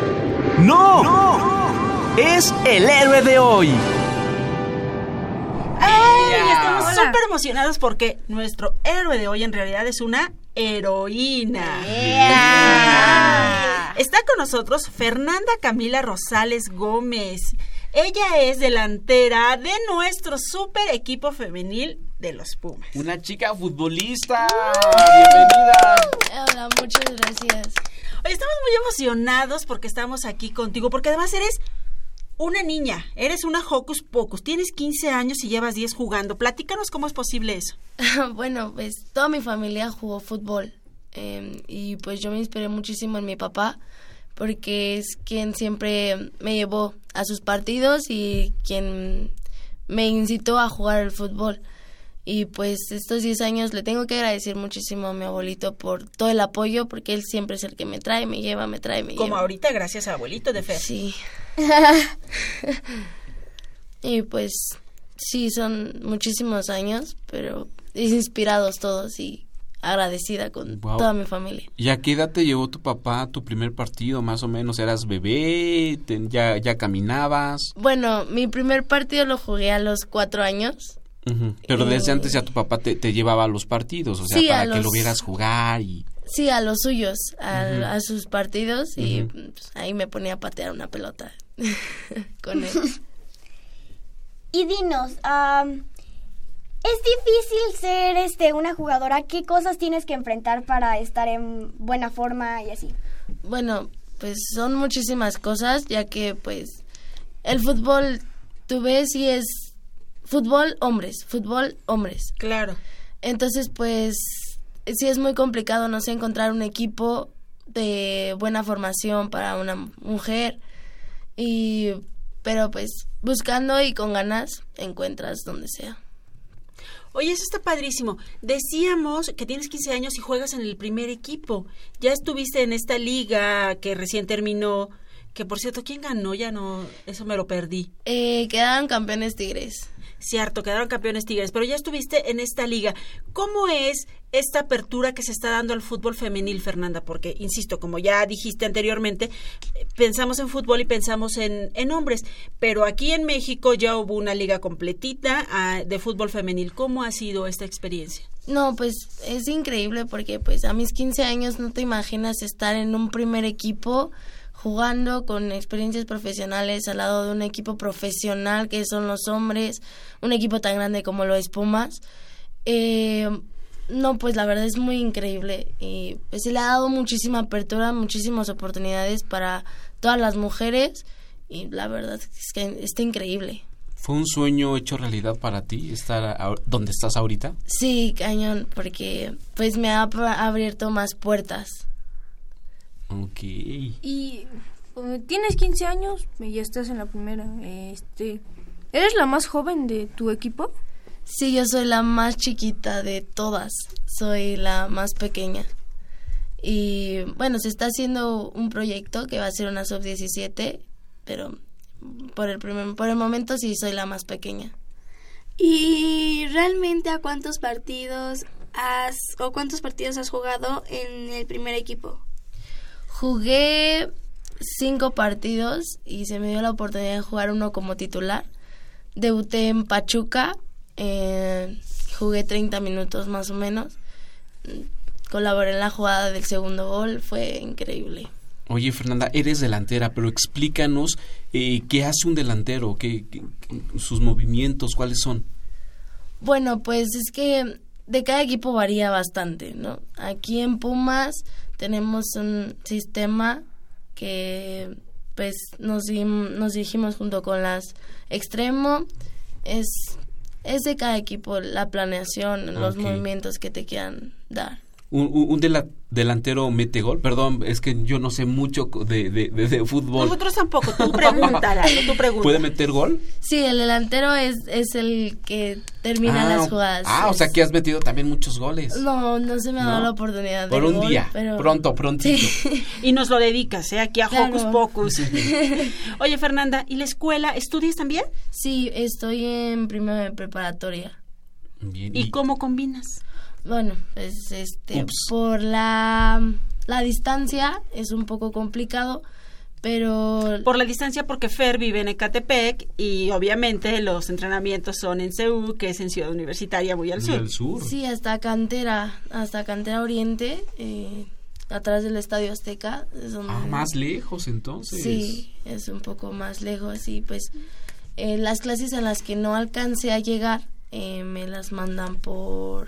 ¡No! Es el héroe de hoy. ¡Ay! Estamos súper emocionados porque nuestro héroe de hoy en realidad es una heroína. Yeah. Está con nosotros Fernanda Camila Rosales Gómez. Ella es delantera de nuestro super equipo femenil de los Pumas. Una chica futbolista. Bienvenida. Hola, muchas gracias. Hoy estamos muy emocionados porque estamos aquí contigo, porque además eres una niña, eres una Hocus Pocus, tienes 15 años y llevas 10 jugando. Platícanos cómo es posible eso. bueno, pues toda mi familia jugó fútbol eh, y pues yo me inspiré muchísimo en mi papá porque es quien siempre me llevó a sus partidos y quien me incitó a jugar al fútbol. Y pues estos 10 años le tengo que agradecer muchísimo a mi abuelito por todo el apoyo porque él siempre es el que me trae, me lleva, me trae, me Como lleva. ahorita, gracias a abuelito de Fer. Sí. y pues sí, son muchísimos años, pero es inspirados todos y agradecida con Wow. toda mi familia. ¿Y a qué edad te llevó tu papá a tu primer partido? Más o menos, ¿eras bebé? Te- ya, ¿Ya caminabas? Bueno, mi primer partido lo jugué a los cuatro años. Pero desde Eh, antes ya tu papá te, te llevaba a los partidos, o sea, Sí, para que lo vieras jugar y... Sí, a los suyos, a sus partidos y pues, ahí me ponía a patear una pelota con él. Y dinos, am, ¿es difícil ser este una jugadora? ¿Qué cosas tienes que enfrentar para estar en buena forma y así? Bueno, pues son muchísimas cosas, ya que pues el fútbol, tú ves y es fútbol hombres, fútbol hombres. Claro. Entonces, pues sí es muy complicado, no sé, encontrar un equipo de buena formación para una mujer y pero pues buscando y con ganas encuentras donde sea. Oye, eso está padrísimo. Decíamos que tienes 15 años y juegas en el primer equipo. Ya estuviste en esta liga que recién terminó. Que por cierto, ¿quién ganó? Ya no, eso me lo perdí. Eh, quedaron campeones Tigres. Cierto, quedaron campeones Tigres, pero ya estuviste en esta liga. ¿Cómo es esta apertura que se está dando al fútbol femenil, Fernanda? Porque, insisto, como ya dijiste anteriormente, pensamos en fútbol y pensamos en, en hombres, pero aquí en México ya hubo una liga completita ah, de fútbol femenil. ¿Cómo ha sido esta experiencia? No, pues es increíble porque pues a mis 15 años no te imaginas estar en un primer equipo jugando con experiencias profesionales al lado de un equipo profesional que son los hombres, un equipo tan grande como lo es Pumas. Eh, no, pues la verdad es muy increíble y pues se le ha dado muchísima apertura, muchísimas oportunidades para todas las mujeres y la verdad es que está increíble. ¿Fue un sueño hecho realidad para ti estar donde estás ahorita? Sí, cañón, porque pues me ha ab- abierto más puertas. Ok. Y eh, tienes 15 años y ya estás en la primera. Este, ¿Eres la más joven de tu equipo? Sí, yo soy la más chiquita de todas. Soy la más pequeña. Y bueno, se está haciendo un proyecto que va a ser una sub-17, pero por el, primer, por el momento sí soy la más pequeña. ¿Y realmente a cuántos partidos has o cuántos partidos has jugado en el primer equipo? Jugué cinco partidos y se me dio la oportunidad de jugar uno como titular. Debuté en Pachuca, eh, jugué 30 minutos más o menos. Colaboré en la jugada del segundo gol, fue increíble. Oye, Fernanda, eres delantera, pero explícanos eh, qué hace un delantero, qué, qué- qué- sus movimientos, cuáles son. Bueno, pues es que de cada equipo varía bastante, ¿no? Aquí en Pumas tenemos un sistema que pues nos, nos dirigimos junto con las extremo. Es, es de cada equipo la planeación, los movimientos que te quieran dar. Un, un- un dela- delantero mete gol. Perdón, es que yo no sé mucho de, de, de- de fútbol. Nosotros tampoco. Tú pregúntala, tú pregunta. ¿Puede meter gol? Sí, el delantero es, es el que termina ah, las jugadas. Ah, o Es- sea que has metido también muchos goles. No, no se me ha dado ¿No? la oportunidad de Por un gol, día, pero... pronto, prontito. Sí. Y nos lo dedicas, ¿eh? Aquí a Claro. Hocus Pocus. Oye, Fernanda, ¿y la escuela? ¿Estudias también? Sí, estoy en primero de preparatoria. Bien, ¿Y cómo combinas? Bueno, pues este, Ups. por la, la distancia es un poco complicado, pero... Por la distancia, porque Fer vive en Ecatepec y obviamente los entrenamientos son en CEU, que es en Ciudad Universitaria, muy al sur. Sí, hasta Cantera, hasta Cantera Oriente, eh, atrás del Estadio Azteca. Es donde, Ah, más lejos entonces. Sí, es un poco más lejos y pues eh, las clases a las que no alcancé a llegar eh, me las mandan por,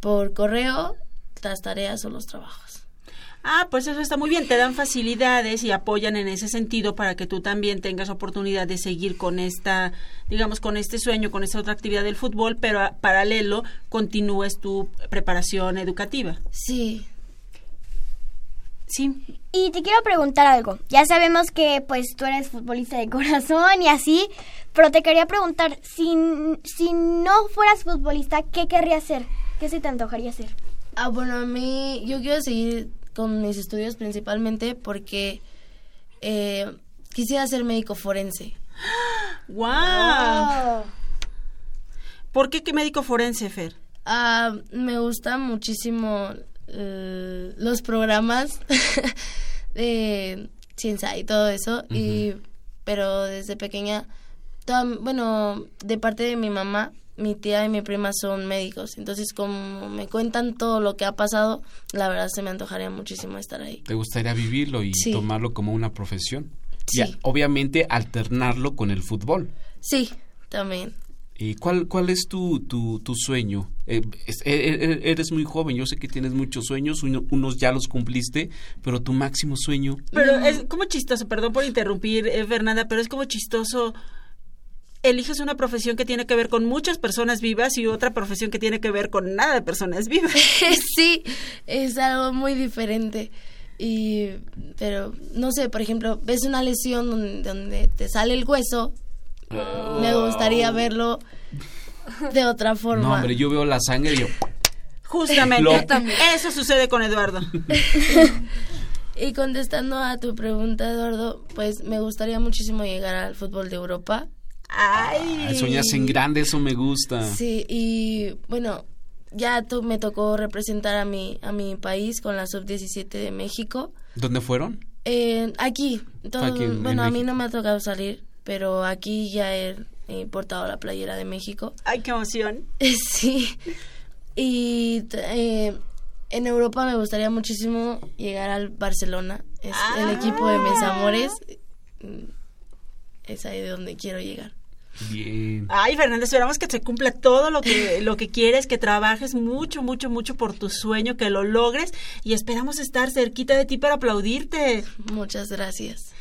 por correo, las tareas o los trabajos. Ah, pues eso está muy bien. Te dan facilidades y apoyan en ese sentido para que tú también tengas oportunidad de seguir con esta, digamos, con este sueño, con esta otra actividad del fútbol, pero a paralelo continúes tu preparación educativa. Sí. Sí. Y te quiero preguntar algo. Ya sabemos que pues tú eres futbolista de corazón y así, pero te quería preguntar, si, si no fueras futbolista, ¿qué querrías hacer? ¿Qué se te antojaría hacer? Ah, bueno, a mí yo quiero seguir con mis estudios principalmente porque eh, quisiera ser médico forense. ¡Guau! ¿Por qué qué médico forense, Fer? Ah, me gustan muchísimo eh, los programas de ciencia y todo eso, y pero desde pequeña, toda- bueno, de parte de mi mamá, mi tía y mi prima son médicos, entonces como me cuentan todo lo que ha pasado, la verdad se me antojaría muchísimo estar ahí. ¿Te gustaría vivirlo y Sí. tomarlo como una profesión? Sí. Y obviamente alternarlo con el fútbol. Sí, también. ¿Y cuál, cuál es tu, tu, tu sueño? Eh, es- e- e- eres muy joven, yo sé que tienes muchos sueños, uno- unos ya los cumpliste, pero tu máximo sueño... Pero es como chistoso, perdón por interrumpir, eh, Fernanda, pero es como chistoso eliges una profesión que tiene que ver con muchas personas vivas y otra profesión que tiene que ver con nada de personas vivas. sí, es algo muy diferente. Y, pero, no sé, por ejemplo, ves una lesión donde, donde te sale el hueso, me gustaría verlo de otra forma. No, hombre, yo veo la sangre y yo... Justamente, Lo- eso sucede con Eduardo. Y contestando a tu pregunta, Eduardo, pues me gustaría muchísimo llegar al fútbol de Europa. Ay. Soñas en grande, eso me gusta. Sí, y bueno, ya to- me tocó representar a mi, a mi país con la sub-17 de México. ¿Dónde fueron? Eh, aquí, todo- Aquí en- en bueno, a mí no me ha tocado salir, pero aquí ya he, he portado la playera de México. Ay, qué emoción. Sí. Y eh, en Europa me gustaría muchísimo llegar al Barcelona. Es el equipo de mis amores. Mm, Es ahí de donde quiero llegar. Bien. Ay, Fernanda, esperamos que se cumpla todo lo que, lo que quieres, que trabajes mucho, mucho, mucho por tu sueño, que lo logres y esperamos estar cerquita de ti para aplaudirte. Muchas gracias.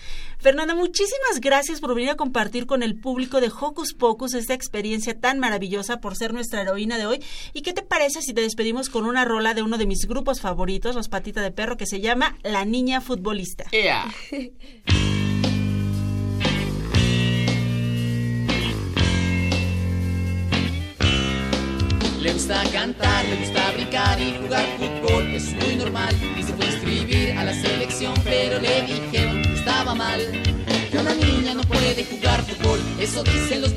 Fernanda, muchísimas gracias por venir a compartir con el público de Hocus Pocus esta experiencia tan maravillosa por ser nuestra heroína de hoy. ¿Y qué te parece si te despedimos con una rola de uno de mis grupos favoritos, Los Patita de Perro, que se llama La Niña Futbolista? Le gusta cantar, le gusta brincar y jugar fútbol, es muy normal. Y se fue a inscribir a la selección, pero le dijeron que estaba mal. Que una niña no puede jugar fútbol, eso dicen los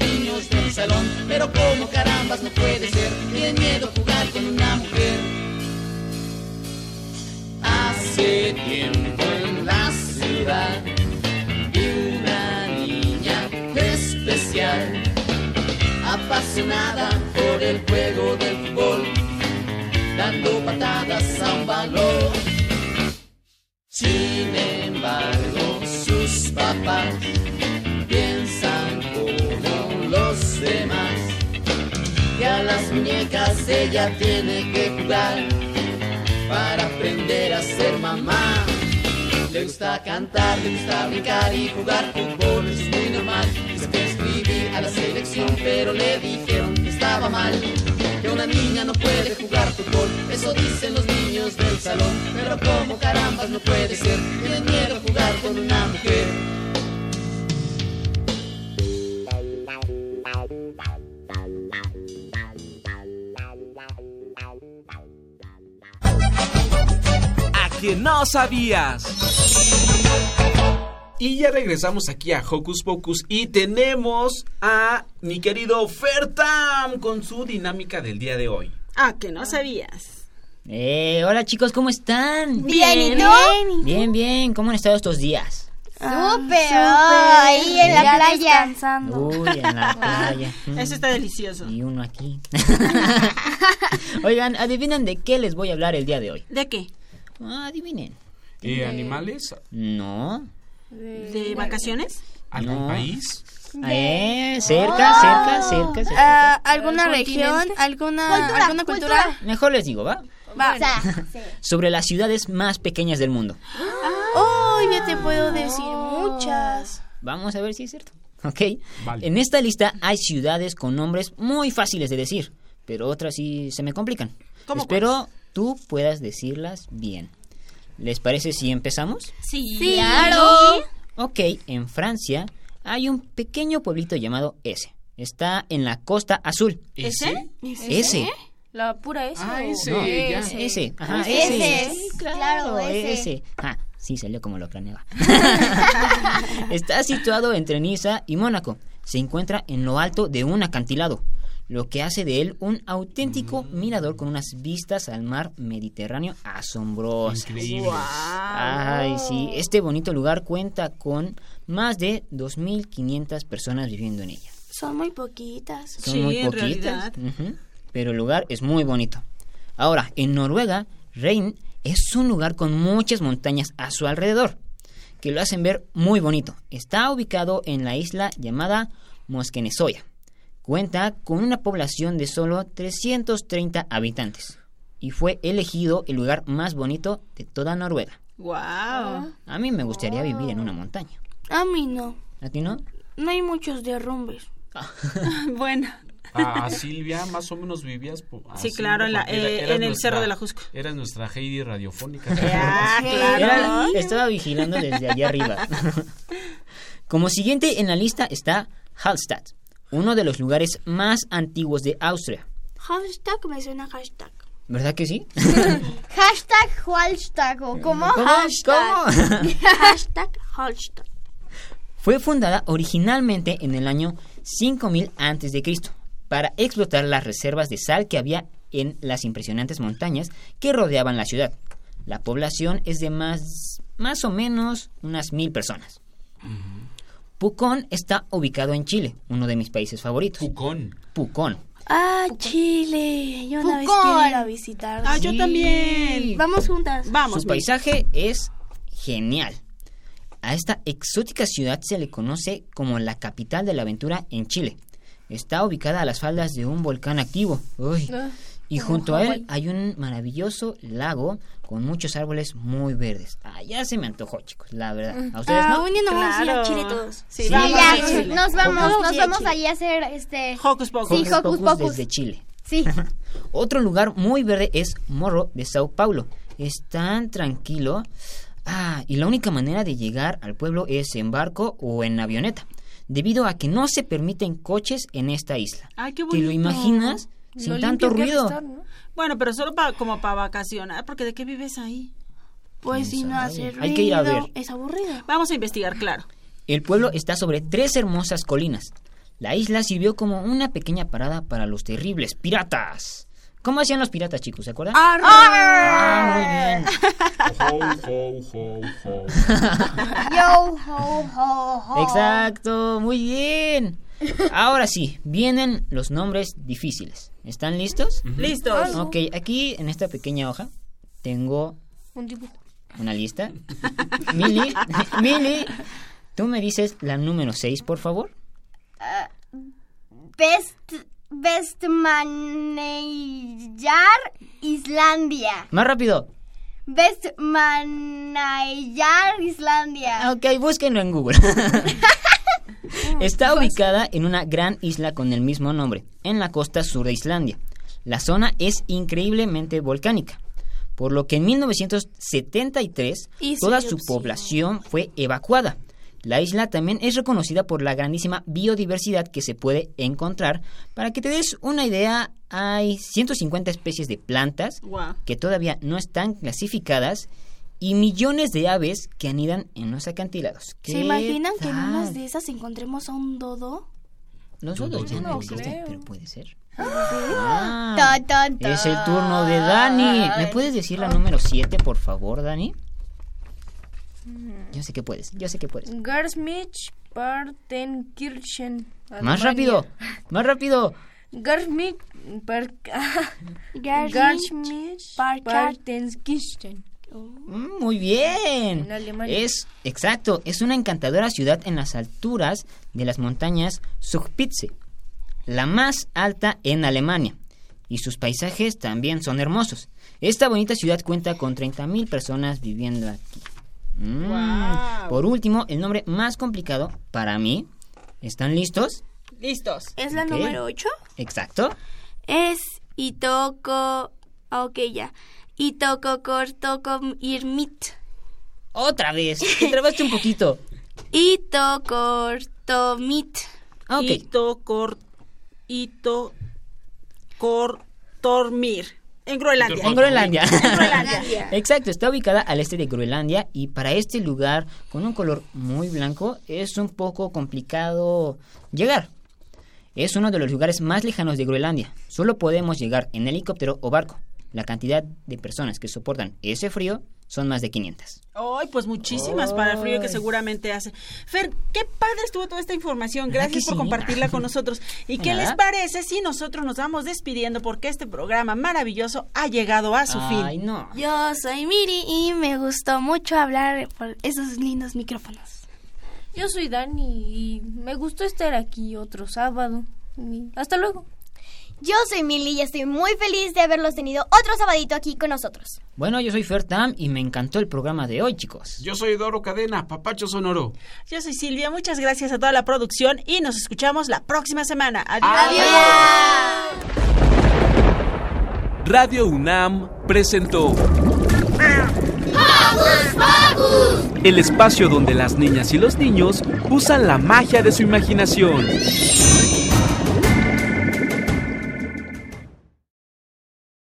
muñecas ella tiene que jugar para aprender a ser mamá. Le gusta cantar, le gusta brincar y jugar fútbol, es muy normal. Se fue a inscribir a la selección, pero le dijeron que estaba mal. Que una niña no puede jugar fútbol, eso dicen los niños del salón. Pero como carambas no puede ser, tienen miedo a jugar con una mujer. A que no sabías. Y ya regresamos aquí a Hocus Pocus y tenemos a mi querido Fertam con su dinámica del día de hoy. Ah, que no sabías. Eh, hola chicos, ¿cómo están? Bien, ¿y tú? Bien, bien, ¿cómo han estado estos días? Súper, ahí en la Ya playa. Uy, en la playa. Mm, Eso está delicioso. Y uno aquí. Oigan, adivinen de qué les voy a hablar el día de hoy. ¿De qué? Ah, adivinen. Eh, ¿Animales? No. ¿De vacaciones? ¿Algún No. país? Eh, cerca, cerca, cerca, cerca. Ah, ¿Alguna región? ¿Alguna Cultura, alguna cultura? Mejor les digo, ¿va? Va. O sea, sí. Sobre las ciudades más pequeñas del mundo. Oh, ya te puedo decir muchas. Vamos a ver si es cierto. ¿Ok? Vale. En esta lista hay ciudades con nombres muy fáciles de decir, pero otras sí se me complican. ¿Cómo Espero tú puedas decirlas bien. ¿Les parece si empezamos? Sí. Claro. Ok, en Francia hay un pequeño pueblito llamado S. Está en la costa azul. ¿Ese? S. La pura S. Ah, ese, No, ya. S. Ajá, Ese. S. Claro, ese. S. Ah, sí, salió como lo planeaba. Está situado entre Niza y Mónaco. Se encuentra en lo alto de un acantilado, lo que hace de él un auténtico mirador con unas vistas al mar Mediterráneo asombrosas. Increíble. Ay, sí, este bonito lugar cuenta con más de 2.500 personas viviendo en ella. Son muy poquitas. Son Sí, muy en poquitas, pero el lugar es muy bonito. Ahora, en Noruega, Rein es un lugar con muchas montañas a su alrededor, que lo hacen ver muy bonito. Está ubicado en la isla llamada Moskenesoya. Cuenta con una población de solo 330 habitantes y fue elegido el lugar más bonito de toda Noruega. Wow. A mí me gustaría vivir en una montaña. A mí no. ¿A ti no? No hay muchos derrumbes. bueno. Ah, Silvia, más o menos vivías. Sí, claro, en la- era- eh, eras en el nuestra- Cerro de la Jusco. Eras nuestra Heidi radiofónica. Ah, claro. Era- estaba vigilando desde allá arriba. Como siguiente en la lista está Hallstatt, uno de los lugares más antiguos de Austria. Hashtag me suena hashtag. ¿Verdad que sí? Hashtag hashtag o como ¿Cómo? hashtag. hashtag hashtag. Fue fundada originalmente en el año 5000 a.C. para explotar las reservas de sal que había en las impresionantes montañas que rodeaban la ciudad. La población es de más, más o menos unas mil personas. Pucón está ubicado en Chile, uno de mis países favoritos. Pucón. Pucón. Ah, Chile. Yo una vez Pucón. quiero ir a visitar. Ah, yo también. Vamos juntas. Vamos. Su paisaje es genial. A esta exótica ciudad se le conoce como la capital de la aventura en Chile. Está ubicada a las faldas de un volcán activo. Uy. Ah, Y junto a él hay un maravilloso lago con muchos árboles muy verdes. Ah, ya se me antojó, chicos, la verdad. ¿A ustedes Ah, no? un día nos vamos a ir a. Chile todos. Sí, Sí, vamos Ya, a Chile. nos vamos, nos vamos allí a hacer este. Hocus Pocus. Sí, Hocus Pocus. desde Chile. Sí. Otro lugar muy verde es Morro de Sao Paulo. Es tan tranquilo. Ah, y la única manera de llegar al pueblo es en barco o en avioneta, debido a que no se permiten coches en esta isla. Ay, qué ¿Te lo bonito. imaginas? Sin tanto ruido. estar, ¿no? Bueno, pero solo para como para vacacionar, porque ¿de qué vives ahí? Pues si no hace ruido, Hay que ir a ver. es aburrido. Vamos a investigar, claro. El pueblo está sobre tres hermosas colinas. La isla sirvió como una pequeña parada para los terribles piratas. ¿Cómo hacían los piratas, chicos? ¿Se acuerdan? Ah, muy bien. Yo, ho, ho, ho. Exacto, muy bien. Ahora sí, vienen los nombres difíciles. ¿Están listos? Listos. Ok, aquí en esta pequeña hoja tengo Un dibujo. una lista. Mili, Mili, tú me dices la número 6, por favor. Best, best Manager Islandia. Más rápido. Best Manager Islandia. Ok, búsquenlo en Google. Está ubicada en una gran isla con el mismo nombre, en la costa sur de Islandia. La zona es increíblemente volcánica, por lo que en 1973 Hizo toda su población fue evacuada. La isla también es reconocida por la grandísima biodiversidad que se puede encontrar. Para que te des una idea, hay 150 especies de plantas que todavía no están clasificadas y millones de aves que anidan en los acantilados. ¿Se ¿Qué imaginan que en tal? unas de esas encontremos a un dodo? Los dodos ya no, No existen, creo. pero puede ser. Ah, ta, ta. es el turno de Dani. ¿Me puedes decir la número 7, por favor, Dani? Yo sé que puedes, yo sé que puedes. Garmisch Partenkirchen. Más rápido, más rápido. Garmisch Partenkirchen. Mm, Muy bien. En Alemania. Es exacto, es una encantadora ciudad en las alturas de las montañas Zugspitze, la más alta en Alemania. Y sus paisajes también son hermosos. Esta bonita ciudad cuenta con 30.000 personas viviendo aquí. Mm. Guau. Por último, el nombre más complicado para mí. ¿Están listos? Listos. ¿Es la número 8? Exacto. Es Itoko... Ok, ya. Itoko Kortoko Irmit. Otra vez. Te trabaste un poquito. Ok. Ito, cor, ito, cor, tormir. En Groenlandia. En Groenlandia. En Groenlandia. Exacto, está ubicada al este de Groenlandia y para este lugar con un color muy blanco es un poco complicado llegar. Es uno de los lugares más lejanos de Groenlandia. Solo podemos llegar en helicóptero o barco. La cantidad de personas que soportan ese frío son más de 500. Ay, pues muchísimas para el frío que Ay. seguramente hace. Fer, qué padre estuvo toda esta información. ¿Verdad Gracias por sí? compartirla con nosotros. ¿Y qué les parece si nosotros nos vamos despidiendo porque este programa maravilloso ha llegado a su Ay, fin? no. Yo soy Miri y me gustó mucho hablar por esos lindos micrófonos. Yo soy Dani y me gustó estar aquí otro sábado. Hasta luego. Yo soy Milly y estoy muy feliz de haberlos tenido otro sabadito aquí con nosotros. Bueno, yo soy Fertam y me encantó el programa de hoy, chicos. Yo soy Doro Cadena, Papacho Sonoro. Yo soy Silvia, muchas gracias a toda la producción y nos escuchamos la próxima semana. Adiós. Radio UNAM presentó el espacio donde las niñas y los niños usan la magia de su imaginación.